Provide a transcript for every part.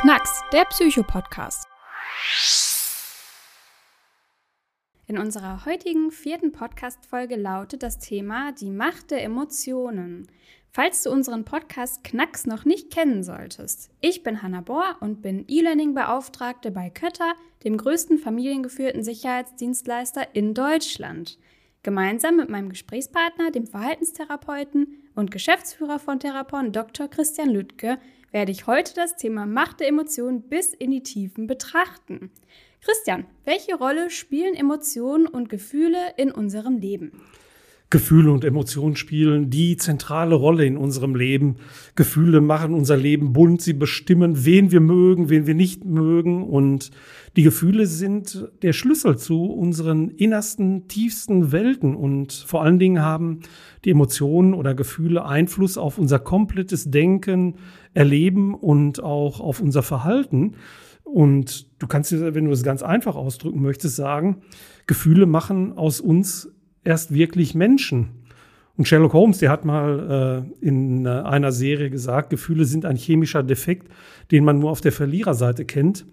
Knacks, der Psycho-Podcast. In unserer heutigen vierten Podcast-Folge lautet das Thema die Macht der Emotionen. Falls du unseren Podcast Knacks noch nicht kennen solltest, ich bin Hanna Bohr und bin E-Learning-Beauftragte bei Kötter, dem größten familiengeführten Sicherheitsdienstleister in Deutschland. Gemeinsam mit meinem Gesprächspartner, dem Verhaltenstherapeuten und Geschäftsführer von Therapon Dr. Christian Lüttke, werde ich heute das Thema Macht der Emotionen bis in die Tiefen betrachten. Christian, welche Rolle spielen Emotionen und Gefühle in unserem Leben? Gefühle und Emotionen spielen die zentrale Rolle in unserem Leben. Gefühle machen unser Leben bunt, sie bestimmen, wen wir mögen, wen wir nicht mögen. Und die Gefühle sind der Schlüssel zu unseren innersten, tiefsten Welten. Und vor allen Dingen haben die Emotionen oder Gefühle Einfluss auf unser komplettes Denken, Erleben und auch auf unser Verhalten. Und du kannst, wenn du es ganz einfach ausdrücken möchtest, sagen, Gefühle machen aus uns erst wirklich Menschen. Und Sherlock Holmes, der hat mal äh, in äh, einer Serie gesagt, Gefühle sind ein chemischer Defekt, den man nur auf der Verliererseite kennt.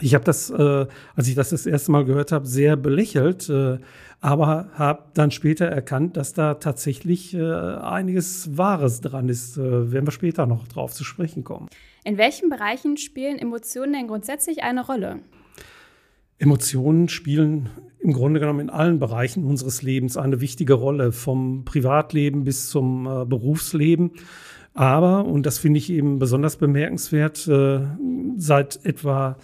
Ich habe das, äh, als ich das das erste Mal gehört habe, sehr belächelt, äh, aber habe dann später erkannt, dass da tatsächlich äh, einiges Wahres dran ist. Äh, werden wir später noch drauf zu sprechen kommen. In welchen Bereichen spielen Emotionen denn grundsätzlich eine Rolle? Emotionen spielen im Grunde genommen in allen Bereichen unseres Lebens eine wichtige Rolle, vom Privatleben bis zum äh, Berufsleben. Aber, und das finde ich eben besonders bemerkenswert, äh, seit etwa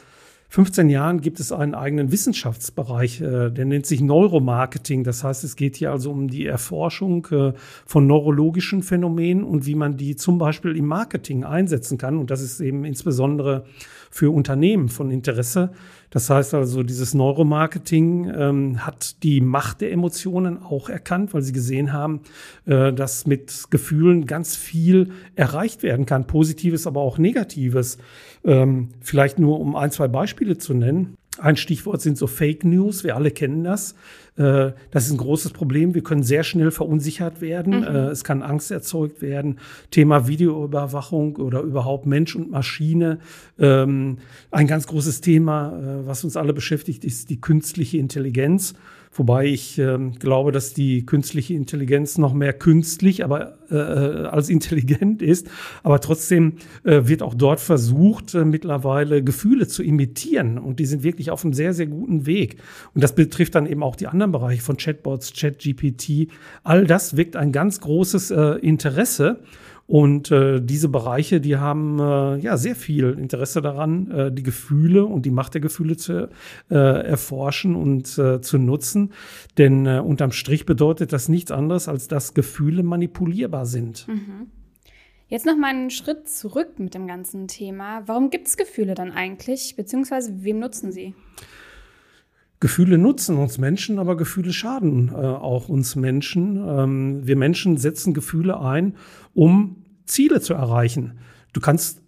15 Jahren gibt es einen eigenen Wissenschaftsbereich, äh, der nennt sich Neuromarketing. Das heißt, es geht hier also um die Erforschung äh, von neurologischen Phänomenen und wie man die zum Beispiel im Marketing einsetzen kann. Und das ist eben insbesondere für Unternehmen von Interesse. Das heißt also, dieses Neuromarketing ähm, hat die Macht der Emotionen auch erkannt, weil sie gesehen haben, äh, dass mit Gefühlen ganz viel erreicht werden kann, positives, aber auch negatives. Ähm, vielleicht nur um ein, zwei Beispiele zu nennen. Ein Stichwort sind so Fake News. Wir alle kennen das. Äh, das ist ein großes Problem. Wir können sehr schnell verunsichert werden. Mhm. Äh, es kann Angst erzeugt werden. Thema Videoüberwachung oder überhaupt Mensch und Maschine. Ähm, ein ganz großes Thema, äh, was uns alle beschäftigt, ist die künstliche Intelligenz. Wobei ich äh, glaube, dass die künstliche Intelligenz noch mehr künstlich, aber äh, äh, als intelligent ist. Aber trotzdem äh, wird auch dort versucht, äh, mittlerweile Gefühle zu imitieren. Und die sind wirklich auf einem sehr, sehr guten Weg. Und das betrifft dann eben auch die anderen Bereiche von Chatbots, ChatGPT. All das weckt ein ganz großes äh, Interesse. Und äh, diese Bereiche, die haben äh, ja sehr viel Interesse daran, äh, die Gefühle und die Macht der Gefühle zu äh, erforschen und äh, zu nutzen. Denn äh, unterm Strich bedeutet das nichts anderes, als dass Gefühle manipulierbar sind. Mhm. Jetzt noch mal einen Schritt zurück mit dem ganzen Thema. Warum gibt es Gefühle dann eigentlich, beziehungsweise wem nutzen sie? Gefühle nutzen uns Menschen, aber Gefühle schaden äh, auch uns Menschen. Ähm, wir Menschen setzen Gefühle ein, um Ziele zu erreichen. Du kannst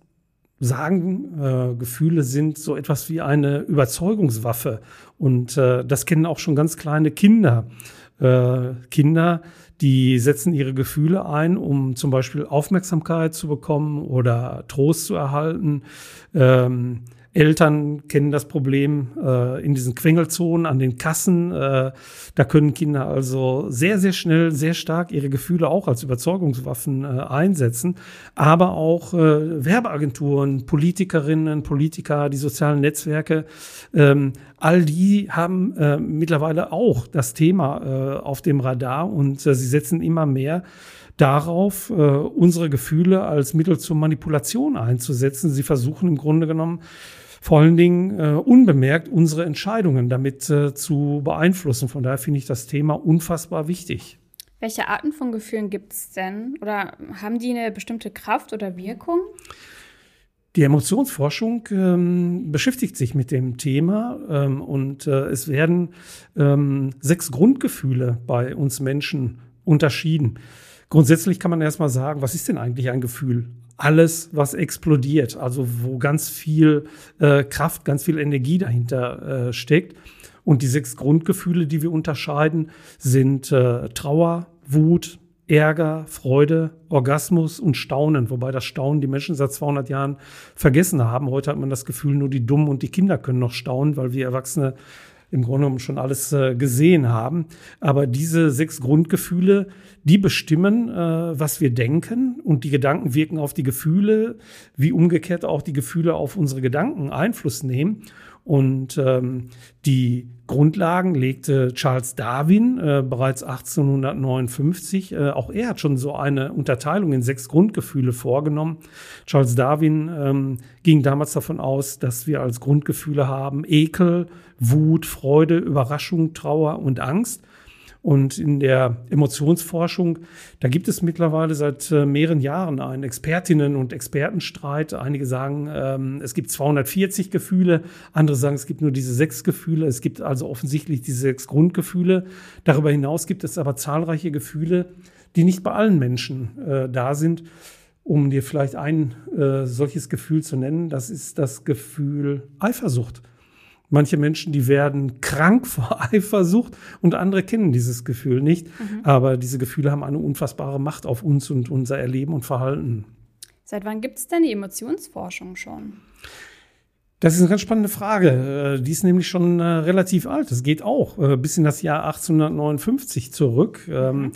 sagen, äh, Gefühle sind so etwas wie eine Überzeugungswaffe. Und äh, das kennen auch schon ganz kleine Kinder. Äh, Kinder, die setzen ihre Gefühle ein, um zum Beispiel Aufmerksamkeit zu bekommen oder Trost zu erhalten. Ähm, Eltern kennen das Problem äh, in diesen Quengelzonen an den Kassen. Äh, da können Kinder also sehr, sehr schnell, sehr stark ihre Gefühle auch als Überzeugungswaffen äh, einsetzen. Aber auch äh, Werbeagenturen, Politikerinnen, Politiker, die sozialen Netzwerke, ähm, all die haben äh, mittlerweile auch das Thema äh, auf dem Radar und sie setzen immer mehr darauf, äh, unsere Gefühle als Mittel zur Manipulation einzusetzen. Sie versuchen im Grunde genommen vor allen Dingen äh, unbemerkt unsere Entscheidungen damit äh, zu beeinflussen. Von daher finde ich das Thema unfassbar wichtig. Welche Arten von Gefühlen gibt es denn? Oder haben die eine bestimmte Kraft oder Wirkung? Die Emotionsforschung ähm, beschäftigt sich mit dem Thema ähm, und äh, es werden ähm, sechs Grundgefühle bei uns Menschen unterschieden. Grundsätzlich kann man erstmal sagen, was ist denn eigentlich ein Gefühl? Alles, was explodiert, also wo ganz viel äh, Kraft, ganz viel Energie dahinter äh, steckt. Und die sechs Grundgefühle, die wir unterscheiden, sind äh, Trauer, Wut, Ärger, Freude, Orgasmus und Staunen, wobei das Staunen die Menschen seit 200 Jahren vergessen haben. Heute hat man das Gefühl, nur die Dummen und die Kinder können noch staunen, weil wir Erwachsene im Grunde genommen schon alles äh, gesehen haben. Aber diese sechs Grundgefühle, die bestimmen, äh, was wir denken und die Gedanken wirken auf die Gefühle, wie umgekehrt auch die Gefühle auf unsere Gedanken Einfluss nehmen. Und ähm, die Grundlagen legte Charles Darwin äh, bereits 1859. Äh, auch er hat schon so eine Unterteilung in sechs Grundgefühle vorgenommen. Charles Darwin ähm, ging damals davon aus, dass wir als Grundgefühle haben Ekel, Wut, Freude, Überraschung, Trauer und Angst. Und in der Emotionsforschung, da gibt es mittlerweile seit äh, mehreren Jahren einen Expertinnen- und Expertenstreit. Einige sagen, ähm, es gibt 240 Gefühle, andere sagen, es gibt nur diese sechs Gefühle. Es gibt also offensichtlich diese sechs Grundgefühle. Darüber hinaus gibt es aber zahlreiche Gefühle, die nicht bei allen Menschen äh, da sind. Um dir vielleicht ein äh, solches Gefühl zu nennen, das ist das Gefühl Eifersucht. Manche Menschen, die werden krank vor Eifersucht und andere kennen dieses Gefühl nicht. Mhm. Aber diese Gefühle haben eine unfassbare Macht auf uns und unser Erleben und Verhalten. Seit wann gibt es denn die Emotionsforschung schon? Das ist eine ganz spannende Frage. Äh, die ist nämlich schon äh, relativ alt. Das geht auch äh, bis in das Jahr 1859 zurück. Ähm, mhm. Ähm,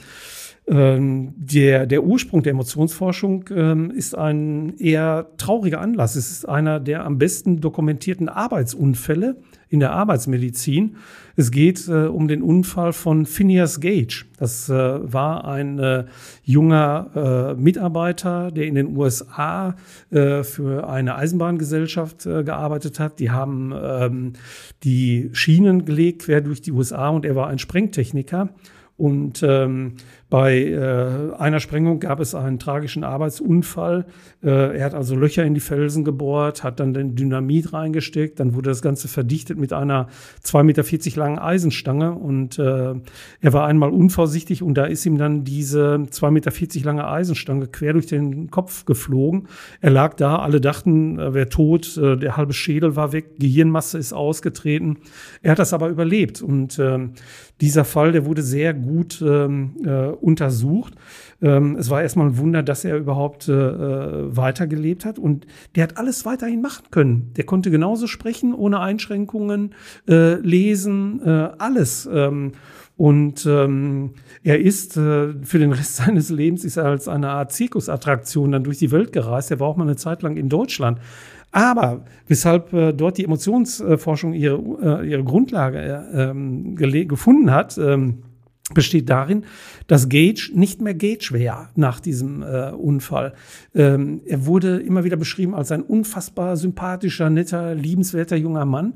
der, der Ursprung der Emotionsforschung ähm, ist ein eher trauriger Anlass. Es ist einer der am besten dokumentierten Arbeitsunfälle in der Arbeitsmedizin. Es geht äh, um den Unfall von Phineas Gage. Das äh, war ein äh, junger äh, Mitarbeiter, der in den USA äh, für eine Eisenbahngesellschaft äh, gearbeitet hat. Die haben ähm, die Schienen gelegt quer durch die USA und er war ein Sprengtechniker. Und ähm, bei äh, einer Sprengung gab es einen tragischen Arbeitsunfall. Äh, er hat also Löcher in die Felsen gebohrt, hat dann den Dynamit reingesteckt, dann wurde das Ganze verdichtet mit einer 2,40 Meter langen Eisenstange und äh, er war einmal unvorsichtig und da ist ihm dann diese 2,40 Meter lange Eisenstange quer durch den Kopf geflogen. Er lag da, alle dachten, er wäre tot, äh, der halbe Schädel war weg, Gehirnmasse ist ausgetreten. Er hat das aber überlebt und äh, dieser Fall, der wurde sehr gut ähm, äh, untersucht. Ähm, es war erstmal ein Wunder, dass er überhaupt äh, äh, weitergelebt hat. Und der hat alles weiterhin machen können. Der konnte genauso sprechen, ohne Einschränkungen, äh, lesen, äh, alles. Ähm, und ähm, er ist äh, für den Rest seines Lebens ist er als eine Art Zirkusattraktion dann durch die Welt gereist. Er war auch mal eine Zeit lang in Deutschland. Aber weshalb äh, dort die Emotionsforschung ihre, äh, ihre Grundlage äh, ähm, gefunden hat, ähm, besteht darin, dass Gage nicht mehr Gage wäre nach diesem äh, Unfall. Ähm, er wurde immer wieder beschrieben als ein unfassbar sympathischer, netter, liebenswerter junger Mann.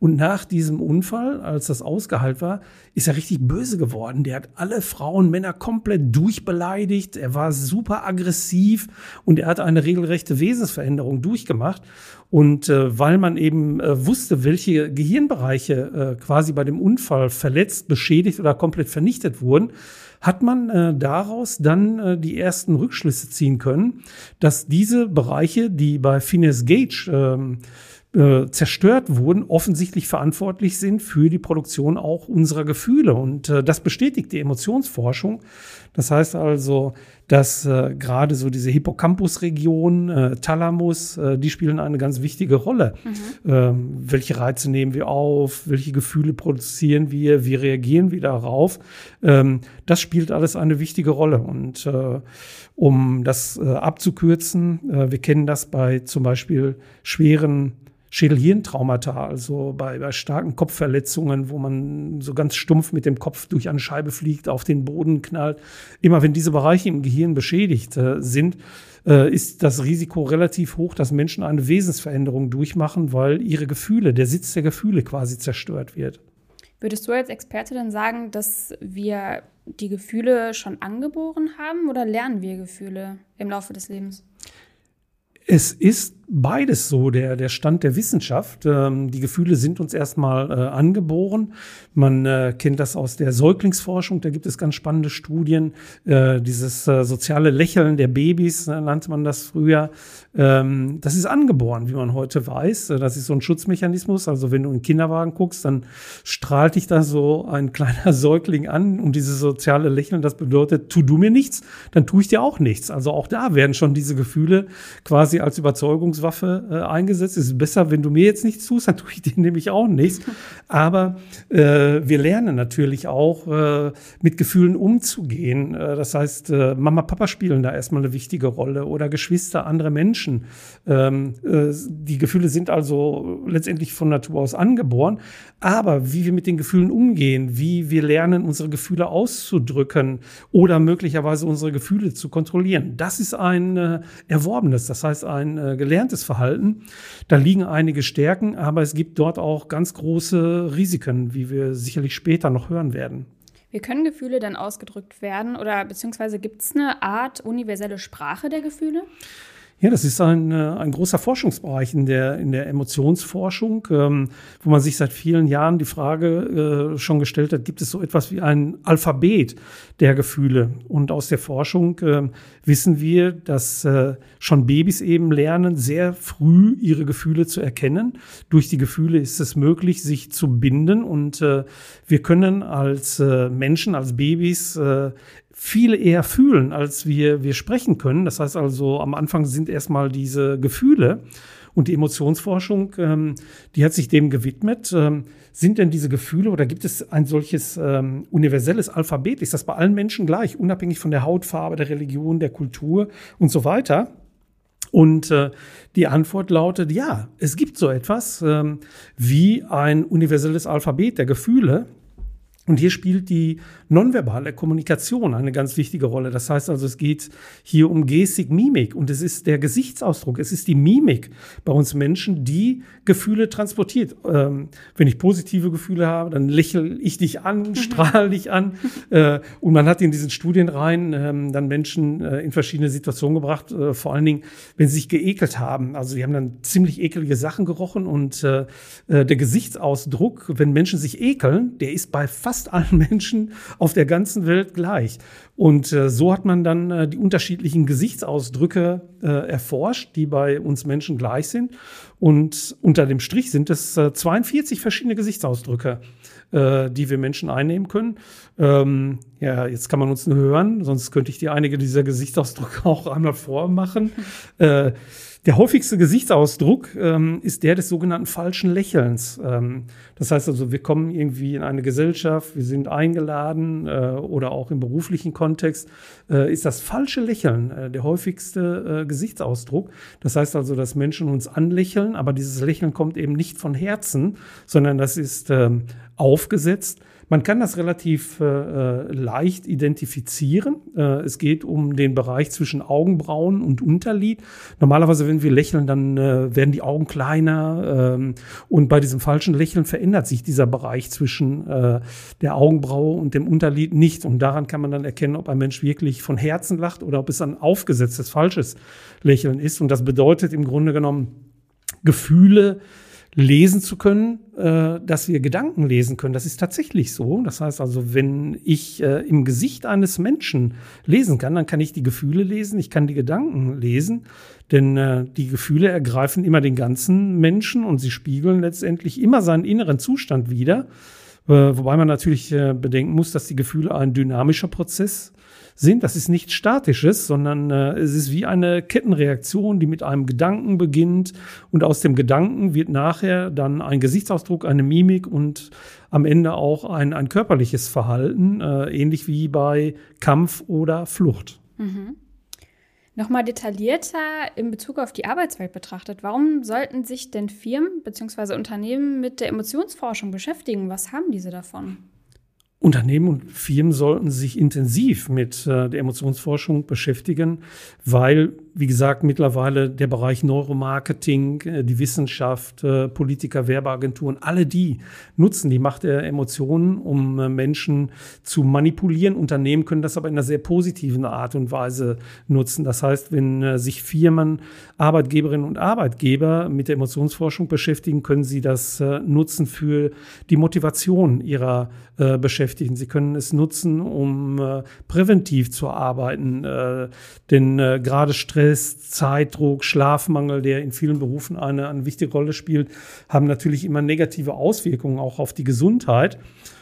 Und nach diesem Unfall, als das ausgeheilt war, ist er richtig böse geworden. Der hat alle Frauen, Männer komplett durchbeleidigt. Er war super aggressiv und er hat eine regelrechte Wesensveränderung durchgemacht. Und äh, weil man eben äh, wusste, welche Gehirnbereiche äh, quasi bei dem Unfall verletzt, beschädigt oder komplett vernichtet wurden, hat man äh, daraus dann äh, die ersten Rückschlüsse ziehen können, dass diese Bereiche, die bei Phineas Gage ähm, äh, zerstört wurden, offensichtlich verantwortlich sind für die Produktion auch unserer Gefühle. Und äh, das bestätigt die Emotionsforschung. Das heißt also, dass äh, gerade so diese Hippocampus-Region, äh, Thalamus, äh, die spielen eine ganz wichtige Rolle. Mhm. Ähm, welche Reize nehmen wir auf? Welche Gefühle produzieren wir? Wie reagieren wir darauf? Ähm, das spielt alles eine wichtige Rolle. Und äh, um das äh, abzukürzen, äh, wir kennen das bei zum Beispiel schweren Schädelhirntraumata, also bei, bei starken Kopfverletzungen, wo man so ganz stumpf mit dem Kopf durch eine Scheibe fliegt, auf den Boden knallt. Immer wenn diese Bereiche im Gehirn beschädigt äh, sind, äh, ist das Risiko relativ hoch, dass Menschen eine Wesensveränderung durchmachen, weil ihre Gefühle, der Sitz der Gefühle quasi zerstört wird. Würdest du als Experte dann sagen, dass wir die Gefühle schon angeboren haben oder lernen wir Gefühle im Laufe des Lebens? Es ist beides so der, der Stand der Wissenschaft. Ähm, die Gefühle sind uns erstmal äh, angeboren. Man äh, kennt das aus der Säuglingsforschung, da gibt es ganz spannende Studien. Äh, dieses äh, soziale Lächeln der Babys, äh, nannte man das früher. Ähm, das ist angeboren, wie man heute weiß. Äh, das ist so ein Schutzmechanismus. Also wenn du in den Kinderwagen guckst, dann strahlt dich da so ein kleiner Säugling an und dieses soziale Lächeln, das bedeutet, tu du mir nichts, dann tue ich dir auch nichts. Also auch da werden schon diese Gefühle quasi als Überzeugungswaffe äh, eingesetzt. Es ist besser, wenn du mir jetzt nichts tust, dann tue ich dir nämlich auch nichts. Aber äh, wir lernen natürlich auch, äh, mit Gefühlen umzugehen. Äh, das heißt, äh, Mama, Papa spielen da erstmal eine wichtige Rolle oder Geschwister, andere Menschen. Ähm, äh, die Gefühle sind also letztendlich von Natur aus angeboren. Aber wie wir mit den Gefühlen umgehen, wie wir lernen, unsere Gefühle auszudrücken oder möglicherweise unsere Gefühle zu kontrollieren, das ist ein äh, erworbenes, das heißt ein äh, gelerntes Verhalten. Da liegen einige Stärken, aber es gibt dort auch ganz große Risiken, wie wir sicherlich später noch hören werden. Wie können Gefühle dann ausgedrückt werden oder beziehungsweise gibt es eine Art universelle Sprache der Gefühle? Ja, das ist ein, äh, ein großer Forschungsbereich in der, in der Emotionsforschung, ähm, wo man sich seit vielen Jahren die Frage äh, schon gestellt hat, gibt es so etwas wie ein Alphabet der Gefühle? Und aus der Forschung äh, wissen wir, dass äh, schon Babys eben lernen, sehr früh ihre Gefühle zu erkennen. Durch die Gefühle ist es möglich, sich zu binden und äh, wir können als äh, Menschen, als Babys äh, viel eher fühlen, als wir, wir sprechen können. Das heißt also, am Anfang sind erstmal diese Gefühle und die Emotionsforschung, ähm, die hat sich dem gewidmet. Ähm, sind denn diese Gefühle oder gibt es ein solches ähm, universelles Alphabet? Ist das bei allen Menschen gleich, unabhängig von der Hautfarbe, der Religion, der Kultur und so weiter? Und äh, die Antwort lautet, ja, es gibt so etwas ähm, wie ein universelles Alphabet der Gefühle. Und hier spielt die nonverbale Kommunikation eine ganz wichtige Rolle. Das heißt also, es geht hier um Gestik, Mimik und es ist der Gesichtsausdruck, es ist die Mimik bei uns Menschen, die Gefühle transportiert. Ähm, wenn ich positive Gefühle habe, dann lächle ich dich an, mhm. strahle dich an. Äh, und man hat in diesen Studienreihen ähm, dann Menschen äh, in verschiedene Situationen gebracht, äh, vor allen Dingen, wenn sie sich geekelt haben. Also sie haben dann ziemlich ekelige Sachen gerochen und äh, äh, der Gesichtsausdruck, wenn Menschen sich ekeln, der ist bei fast fast allen Menschen auf der ganzen Welt gleich. Und äh, so hat man dann äh, die unterschiedlichen Gesichtsausdrücke äh, erforscht, die bei uns Menschen gleich sind. Und unter dem Strich sind es 42 äh, verschiedene Gesichtsausdrücke, äh, die wir Menschen einnehmen können. Ähm, ja, jetzt kann man uns nur hören, sonst könnte ich dir einige dieser Gesichtsausdrücke auch einmal vormachen. Der häufigste Gesichtsausdruck ähm, ist der des sogenannten falschen Lächelns. Ähm, das heißt also, wir kommen irgendwie in eine Gesellschaft, wir sind eingeladen äh, oder auch im beruflichen Kontext, äh, ist das falsche Lächeln äh, der häufigste äh, Gesichtsausdruck. Das heißt also, dass Menschen uns anlächeln, aber dieses Lächeln kommt eben nicht von Herzen, sondern das ist ähm, aufgesetzt. Man kann das relativ äh, äh, leicht identifizieren. Äh, es geht um den Bereich zwischen Augenbrauen und Unterlid. Normalerweise, wenn wir lächeln, dann äh, werden die Augen kleiner. Ähm, und bei diesem falschen Lächeln verändert sich dieser Bereich zwischen äh, der Augenbraue und dem Unterlid nicht. Und daran kann man dann erkennen, ob ein Mensch wirklich von Herzen lacht oder ob es ein aufgesetztes, falsches Lächeln ist. Und das bedeutet im Grunde genommen, Gefühle lesen zu können, äh, dass wir Gedanken lesen können. Das ist tatsächlich so. Das heißt also, wenn ich äh, im Gesicht eines Menschen lesen kann, dann kann ich die Gefühle lesen, ich kann die Gedanken lesen, denn äh, die Gefühle ergreifen immer den ganzen Menschen und sie spiegeln letztendlich immer seinen inneren Zustand wider. Äh, wobei man natürlich äh, bedenken muss, dass die Gefühle ein dynamischer Prozess sind. Das ist nichts Statisches, sondern äh, es ist wie eine Kettenreaktion, die mit einem Gedanken beginnt und aus dem Gedanken wird nachher dann ein Gesichtsausdruck, eine Mimik und am Ende auch ein, ein körperliches Verhalten, äh, ähnlich wie bei Kampf oder Flucht. Mhm. Nochmal detaillierter in Bezug auf die Arbeitswelt betrachtet, warum sollten sich denn Firmen bzw. Unternehmen mit der Emotionsforschung beschäftigen? Was haben diese davon? Unternehmen und Firmen sollten sich intensiv mit äh, der Emotionsforschung beschäftigen, weil wie gesagt, mittlerweile der Bereich Neuromarketing, äh, die Wissenschaft, äh, Politiker, Werbeagenturen, alle die nutzen die Macht der Emotionen, um Menschen zu manipulieren. Unternehmen können das aber in einer sehr positiven Art und Weise nutzen. Das heißt, wenn sich Firmen, Arbeitgeberinnen und Arbeitgeber mit der Emotionsforschung beschäftigen, können sie das nutzen für die Motivation ihrer Beschäftigten. Sie können es nutzen, um präventiv zu arbeiten. Denn gerade Stress, Zeitdruck, Schlafmangel, der in vielen Berufen eine, eine wichtige Rolle spielt, haben natürlich immer negative Auswirkungen auch auf die Gesundheit.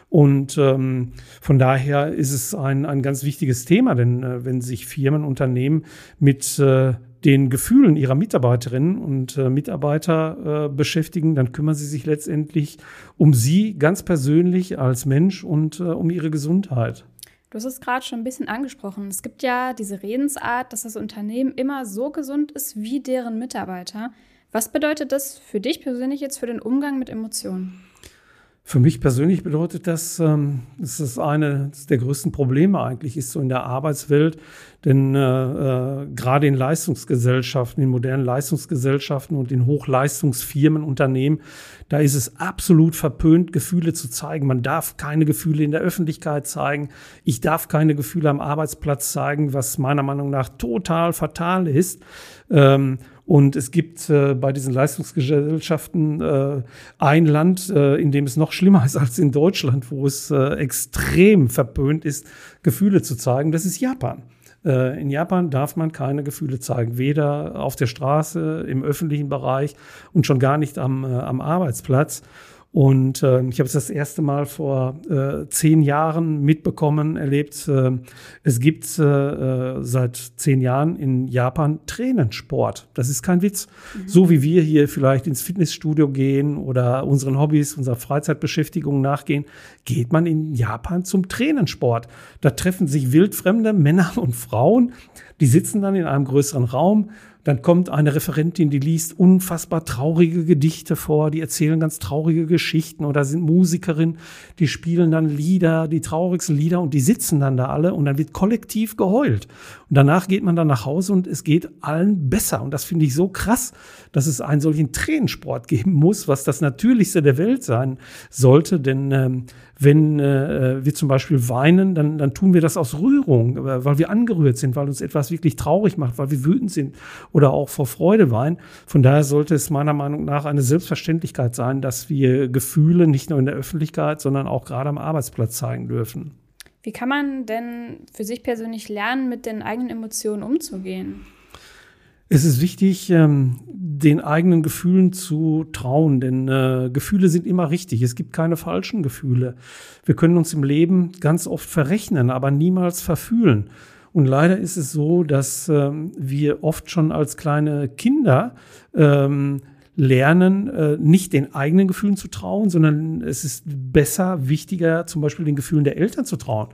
Und ähm, von daher ist es ein, ein ganz wichtiges Thema, denn äh, wenn sich Firmen, Unternehmen mit äh, den Gefühlen ihrer Mitarbeiterinnen und äh, Mitarbeiter äh, beschäftigen, dann kümmern sie sich letztendlich um sie ganz persönlich als Mensch und äh, um ihre Gesundheit. Du hast es gerade schon ein bisschen angesprochen. Es gibt ja diese Redensart, dass das Unternehmen immer so gesund ist wie deren Mitarbeiter. Was bedeutet das für dich persönlich jetzt für den Umgang mit Emotionen? Für mich persönlich bedeutet das, ähm, dass es eines der größten Probleme eigentlich ist so in der Arbeitswelt. Denn äh, äh, gerade in Leistungsgesellschaften, in modernen Leistungsgesellschaften und in Hochleistungsfirmen, Unternehmen, da ist es absolut verpönt, Gefühle zu zeigen. Man darf keine Gefühle in der Öffentlichkeit zeigen. Ich darf keine Gefühle am Arbeitsplatz zeigen, was meiner Meinung nach total fatal ist. Ähm, und es gibt äh, bei diesen Leistungsgesellschaften äh, ein Land, äh, in dem es noch schlimmer ist als in Deutschland, wo es äh, extrem verpönt ist, Gefühle zu zeigen. Das ist Japan. Äh, in Japan darf man keine Gefühle zeigen, weder auf der Straße, im öffentlichen Bereich und schon gar nicht am, äh, am Arbeitsplatz. Und äh, ich habe es das erste Mal vor äh, zehn Jahren mitbekommen, erlebt. Äh, es gibt äh, seit zehn Jahren in Japan Tränensport. Das ist kein Witz. Mhm. So wie wir hier vielleicht ins Fitnessstudio gehen oder unseren Hobbys, unserer Freizeitbeschäftigung nachgehen, geht man in Japan zum Tränensport. Da treffen sich wildfremde Männer und Frauen. Die sitzen dann in einem größeren Raum dann kommt eine Referentin, die liest unfassbar traurige Gedichte vor, die erzählen ganz traurige Geschichten oder sind Musikerinnen, die spielen dann Lieder, die traurigsten Lieder und die sitzen dann da alle und dann wird kollektiv geheult. Und danach geht man dann nach Hause und es geht allen besser. Und das finde ich so krass, dass es einen solchen Tränensport geben muss, was das Natürlichste der Welt sein sollte. Denn ähm, wenn äh, wir zum Beispiel weinen, dann, dann tun wir das aus Rührung, äh, weil wir angerührt sind, weil uns etwas wirklich traurig macht, weil wir wütend sind oder auch vor Freude weinen. Von daher sollte es meiner Meinung nach eine Selbstverständlichkeit sein, dass wir Gefühle nicht nur in der Öffentlichkeit, sondern auch gerade am Arbeitsplatz zeigen dürfen. Wie kann man denn für sich persönlich lernen, mit den eigenen Emotionen umzugehen? Es ist wichtig, ähm, den eigenen Gefühlen zu trauen, denn äh, Gefühle sind immer richtig. Es gibt keine falschen Gefühle. Wir können uns im Leben ganz oft verrechnen, aber niemals verfühlen. Und leider ist es so, dass ähm, wir oft schon als kleine Kinder ähm, lernen, äh, nicht den eigenen Gefühlen zu trauen, sondern es ist besser, wichtiger, zum Beispiel den Gefühlen der Eltern zu trauen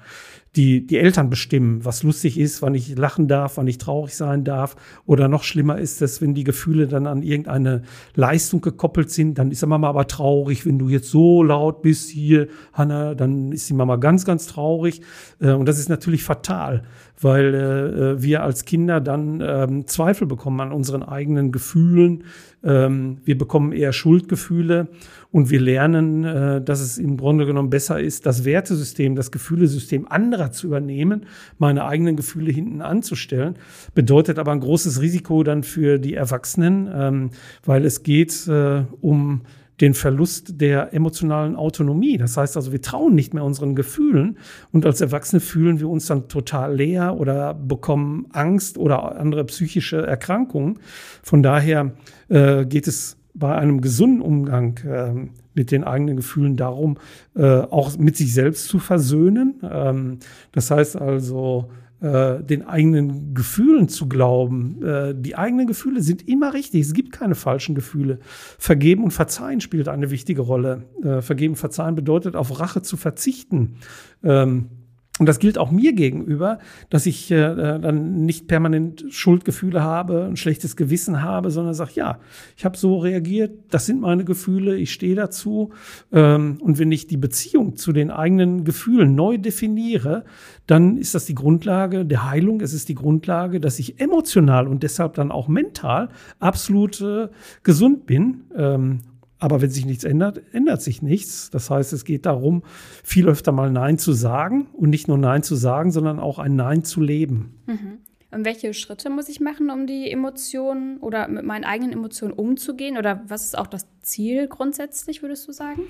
die, die Eltern bestimmen, was lustig ist, wann ich lachen darf, wann ich traurig sein darf. Oder noch schlimmer ist es, wenn die Gefühle dann an irgendeine Leistung gekoppelt sind, dann ist die Mama aber traurig. Wenn du jetzt so laut bist hier, Hanna, dann ist die Mama ganz, ganz traurig. Äh, und das ist natürlich fatal, weil äh, wir als Kinder dann ähm, Zweifel bekommen an unseren eigenen Gefühlen. Ähm, wir bekommen eher Schuldgefühle und wir lernen, äh, dass es im Grunde genommen besser ist, das Wertesystem, das Gefühlesystem anderer zu übernehmen, meine eigenen Gefühle hinten anzustellen. Bedeutet aber ein großes Risiko dann für die Erwachsenen, ähm, weil es geht äh, um den Verlust der emotionalen Autonomie. Das heißt also, wir trauen nicht mehr unseren Gefühlen und als Erwachsene fühlen wir uns dann total leer oder bekommen Angst oder andere psychische Erkrankungen. Von daher äh, geht es bei einem gesunden Umgang äh, mit den eigenen Gefühlen darum, äh, auch mit sich selbst zu versöhnen. Ähm, das heißt also, äh, den eigenen Gefühlen zu glauben. Äh, die eigenen Gefühle sind immer richtig. Es gibt keine falschen Gefühle. Vergeben und verzeihen spielt eine wichtige Rolle. Äh, vergeben und verzeihen bedeutet, auf Rache zu verzichten. Ähm, Und das gilt auch mir gegenüber, dass ich äh, dann nicht permanent Schuldgefühle habe, ein schlechtes Gewissen habe, sondern sage, ja, ich habe so reagiert, das sind meine Gefühle, ich stehe dazu. Ähm, und wenn ich die Beziehung zu den eigenen Gefühlen neu definiere, dann ist das die Grundlage der Heilung. Es ist die Grundlage, dass ich emotional und deshalb dann auch mental absolut äh, gesund bin. Ähm, aber wenn sich nichts ändert, ändert sich nichts. Das heißt, es geht darum, viel öfter mal Nein zu sagen und nicht nur Nein zu sagen, sondern auch ein Nein zu leben. Mhm. Und welche Schritte muss ich machen, um die Emotionen oder mit meinen eigenen Emotionen umzugehen? Oder was ist auch das Ziel grundsätzlich, würdest du sagen?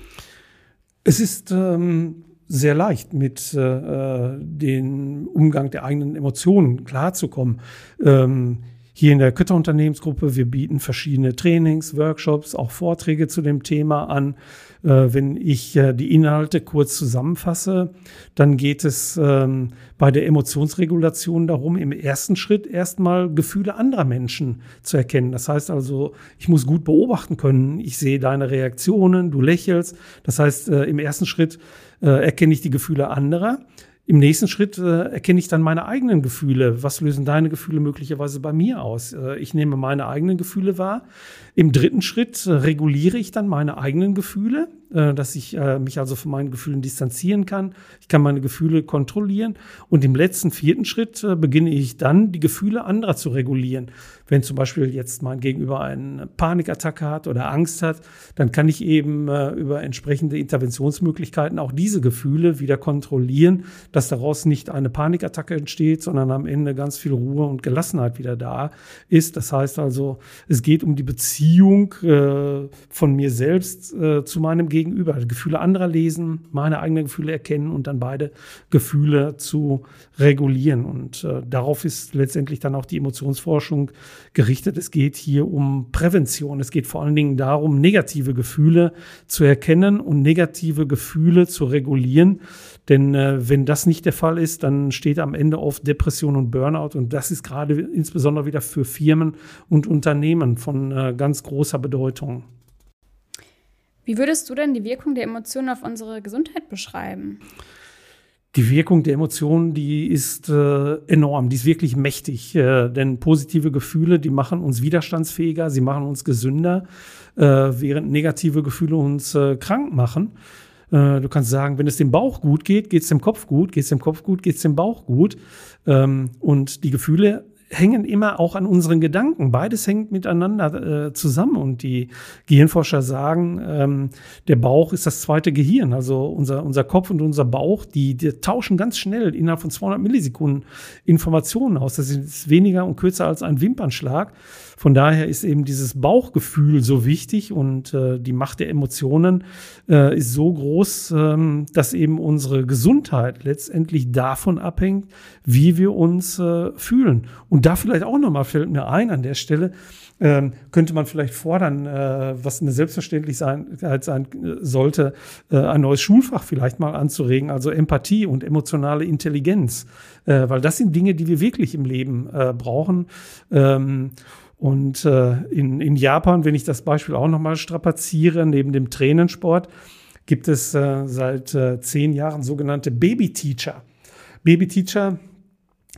Es ist ähm, sehr leicht, mit äh, dem Umgang der eigenen Emotionen klarzukommen. Ähm, hier in der Kötter Unternehmensgruppe. Wir bieten verschiedene Trainings, Workshops, auch Vorträge zu dem Thema an. Äh, wenn ich äh, die Inhalte kurz zusammenfasse, dann geht es ähm, bei der Emotionsregulation darum, im ersten Schritt erstmal Gefühle anderer Menschen zu erkennen. Das heißt also, ich muss gut beobachten können. Ich sehe deine Reaktionen, du lächelst. Das heißt, äh, im ersten Schritt erkenne ich die Gefühle anderer. Im nächsten Schritt äh, erkenne ich dann meine eigenen Gefühle. Was lösen deine Gefühle möglicherweise bei mir aus? Äh, ich nehme meine eigenen Gefühle wahr. Im dritten Schritt äh, reguliere ich dann meine eigenen Gefühle, äh, dass ich äh, mich also von meinen Gefühlen distanzieren kann. Ich kann meine Gefühle kontrollieren. Und im letzten vierten Schritt äh, beginne ich dann, die Gefühle anderer zu regulieren. Wenn zum Beispiel jetzt mein Gegenüber eine Panikattacke hat oder Angst hat, dann kann ich eben äh, über entsprechende Interventionsmöglichkeiten auch diese Gefühle wieder kontrollieren, dass daraus nicht eine Panikattacke entsteht, sondern am Ende ganz viel Ruhe und Gelassenheit wieder da ist. Das heißt also, es geht um die Beziehung von mir selbst zu meinem Gegenüber. Gefühle anderer lesen, meine eigenen Gefühle erkennen und dann beide Gefühle zu regulieren. Und äh, darauf ist letztendlich dann auch die Emotionsforschung gerichtet. Es geht hier um Prävention. Es geht vor allen Dingen darum, negative Gefühle zu erkennen und negative Gefühle zu regulieren. Denn äh, wenn das nicht der Fall ist, dann steht am Ende oft Depression und Burnout. Und das ist gerade insbesondere wieder für Firmen und Unternehmen von äh, ganz großer Bedeutung. Wie würdest du denn die Wirkung der Emotionen auf unsere Gesundheit beschreiben? die Wirkung der Emotionen, die ist äh, enorm, die ist wirklich mächtig. Äh, denn positive Gefühle, die machen uns widerstandsfähiger, sie machen uns gesünder, äh, während negative Gefühle uns äh, krank machen. Äh, du kannst sagen, wenn es dem Bauch gut geht, geht es dem Kopf gut, geht es dem Kopf gut, geht es dem Bauch gut. Ähm, und die Gefühle hängen immer auch an unseren Gedanken. Beides hängt miteinander äh, zusammen. Und die Gehirnforscher sagen, ähm, der Bauch ist das zweite Gehirn. Also unser, unser Kopf und unser Bauch, die, die tauschen ganz schnell innerhalb von 200 Millisekunden Informationen aus. Das ist weniger und kürzer als ein Wimpernschlag. Von daher ist eben dieses Bauchgefühl so wichtig und äh, die Macht der Emotionen äh, ist so groß, ähm, dass eben unsere Gesundheit letztendlich davon abhängt, wie wir uns äh, fühlen. Und da vielleicht auch nochmal fällt mir ein an der Stelle, ähm, könnte man vielleicht fordern, äh, was eine Selbstverständlichkeit sein äh, sollte, äh, ein neues Schulfach vielleicht mal anzuregen, also Empathie und emotionale Intelligenz, äh, weil das sind Dinge, die wir wirklich im Leben äh, brauchen. Ähm, und äh, in, in Japan, wenn ich das Beispiel auch nochmal strapaziere, neben dem Tränensport, gibt es äh, seit äh, zehn Jahren sogenannte Baby-Teacher. Baby-Teacher,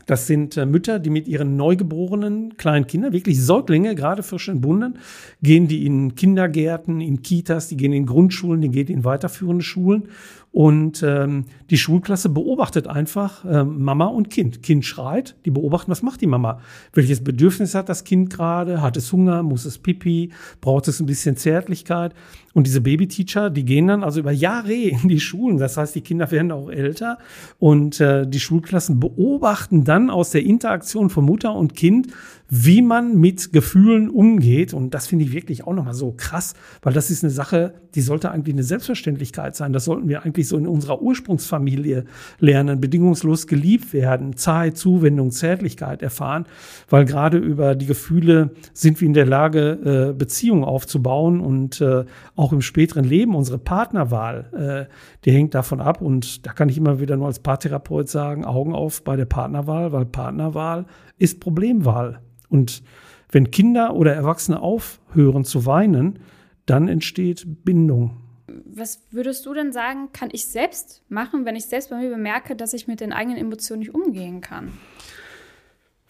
das sind äh, Mütter, die mit ihren neugeborenen kleinen Kindern, wirklich Säuglinge, gerade frisch entbunden, gehen die in Kindergärten, in Kitas, die gehen in Grundschulen, die gehen in weiterführende Schulen und ähm, die Schulklasse beobachtet einfach ähm, Mama und Kind. Kind schreit, die beobachten, was macht die Mama? Welches Bedürfnis hat das Kind gerade? Hat es Hunger? Muss es Pipi? Braucht es ein bisschen Zärtlichkeit? Und diese Babyteacher, die gehen dann also über Jahre in die Schulen. Das heißt, die Kinder werden auch älter und äh, die Schulklassen beobachten dann aus der Interaktion von Mutter und Kind, wie man mit Gefühlen umgeht. Und das finde ich wirklich auch nochmal so krass, weil das ist eine Sache, die sollte eigentlich eine Selbstverständlichkeit sein. Das sollten wir eigentlich so in unserer Ursprungsfamilie lernen, bedingungslos geliebt werden, Zeit, Zuwendung, Zärtlichkeit erfahren, weil gerade über die Gefühle sind wir in der Lage, äh, Beziehungen aufzubauen und äh, auch im späteren Leben unsere Partnerwahl, äh, die hängt davon ab. Und da kann ich immer wieder nur als Paartherapeut sagen, Augen auf bei der Partnerwahl, weil Partnerwahl ist Problemwahl. Und wenn Kinder oder Erwachsene aufhören zu weinen, dann entsteht Bindung. Was würdest du denn sagen, kann ich selbst machen, wenn ich selbst bei mir bemerke, dass ich mit den eigenen Emotionen nicht umgehen kann?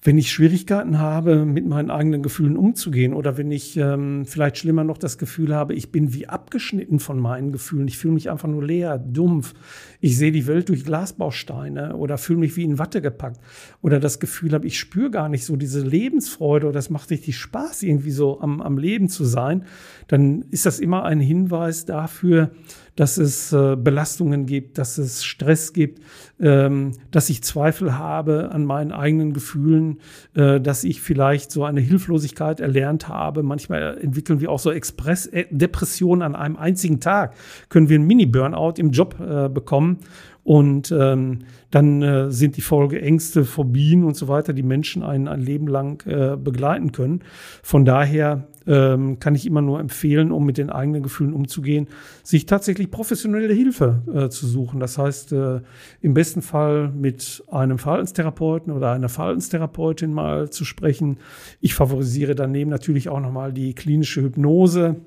Wenn ich Schwierigkeiten habe, mit meinen eigenen Gefühlen umzugehen oder wenn ich ähm, vielleicht schlimmer noch das Gefühl habe, ich bin wie abgeschnitten von meinen Gefühlen, ich fühle mich einfach nur leer, dumpf, ich sehe die Welt durch Glasbausteine oder fühle mich wie in Watte gepackt. Oder das Gefühl habe, ich spüre gar nicht so diese Lebensfreude oder das macht richtig Spaß, irgendwie so am, am Leben zu sein, dann ist das immer ein Hinweis dafür, dass es äh, Belastungen gibt, dass es Stress gibt, ähm, dass ich Zweifel habe an meinen eigenen Gefühlen, äh, dass ich vielleicht so eine Hilflosigkeit erlernt habe. Manchmal entwickeln wir auch so Express-Depressionen an einem einzigen Tag. Können wir einen Mini-Burnout im Job äh, bekommen und ähm, dann äh, sind die Folgeängste, Phobien und so weiter, die Menschen ein, ein Leben lang äh, begleiten können. Von daher ähm, kann ich immer nur empfehlen, um mit den eigenen Gefühlen umzugehen, sich tatsächlich professionelle Hilfe äh, zu suchen. Das heißt, äh, im besten Fall mit einem Verhaltenstherapeuten oder einer Verhaltenstherapeutin mal zu sprechen. Ich favorisiere daneben natürlich auch nochmal die klinische Hypnose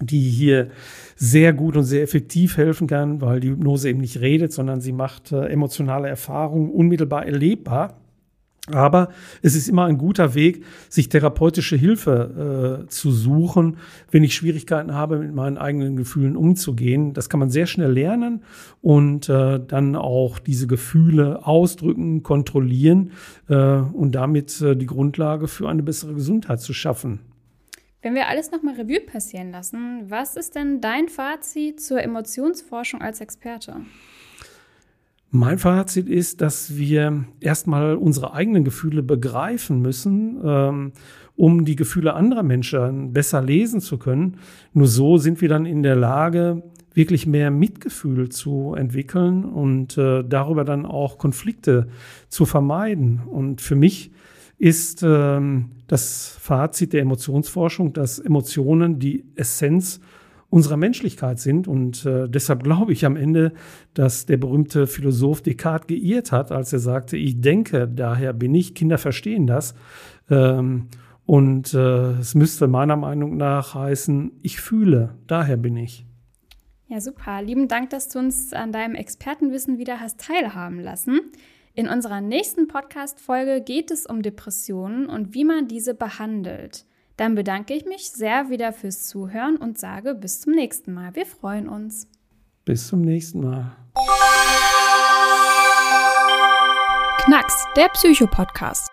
die hier sehr gut und sehr effektiv helfen kann, weil die Hypnose eben nicht redet, sondern sie macht äh, emotionale Erfahrungen unmittelbar erlebbar. Aber es ist immer ein guter Weg, sich therapeutische Hilfe äh, zu suchen, wenn ich Schwierigkeiten habe, mit meinen eigenen Gefühlen umzugehen. Das kann man sehr schnell lernen und äh, dann auch diese Gefühle ausdrücken, kontrollieren äh, und damit äh, die Grundlage für eine bessere Gesundheit zu schaffen. Wenn wir alles nochmal Revue passieren lassen, was ist denn dein Fazit zur Emotionsforschung als Experte? Mein Fazit ist, dass wir erstmal unsere eigenen Gefühle begreifen müssen, ähm, um die Gefühle anderer Menschen besser lesen zu können. Nur so sind wir dann in der Lage, wirklich mehr Mitgefühl zu entwickeln und äh, darüber dann auch Konflikte zu vermeiden. Und für mich ist ähm, das Fazit der Emotionsforschung, dass Emotionen die Essenz unserer Menschlichkeit sind. Und äh, deshalb glaube ich am Ende, dass der berühmte Philosoph Descartes geirrt hat, als er sagte, ich denke, daher bin ich, Kinder verstehen das. Ähm, und äh, es müsste meiner Meinung nach heißen, ich fühle, daher bin ich. Ja, super. Lieben Dank, dass du uns an deinem Expertenwissen wieder hast teilhaben lassen. In unserer nächsten Podcast-Folge geht es um Depressionen und wie man diese behandelt. Dann bedanke ich mich sehr wieder fürs Zuhören und sage bis zum nächsten Mal. Wir freuen uns. Bis zum nächsten Mal. Knacks, der Psycho-Podcast.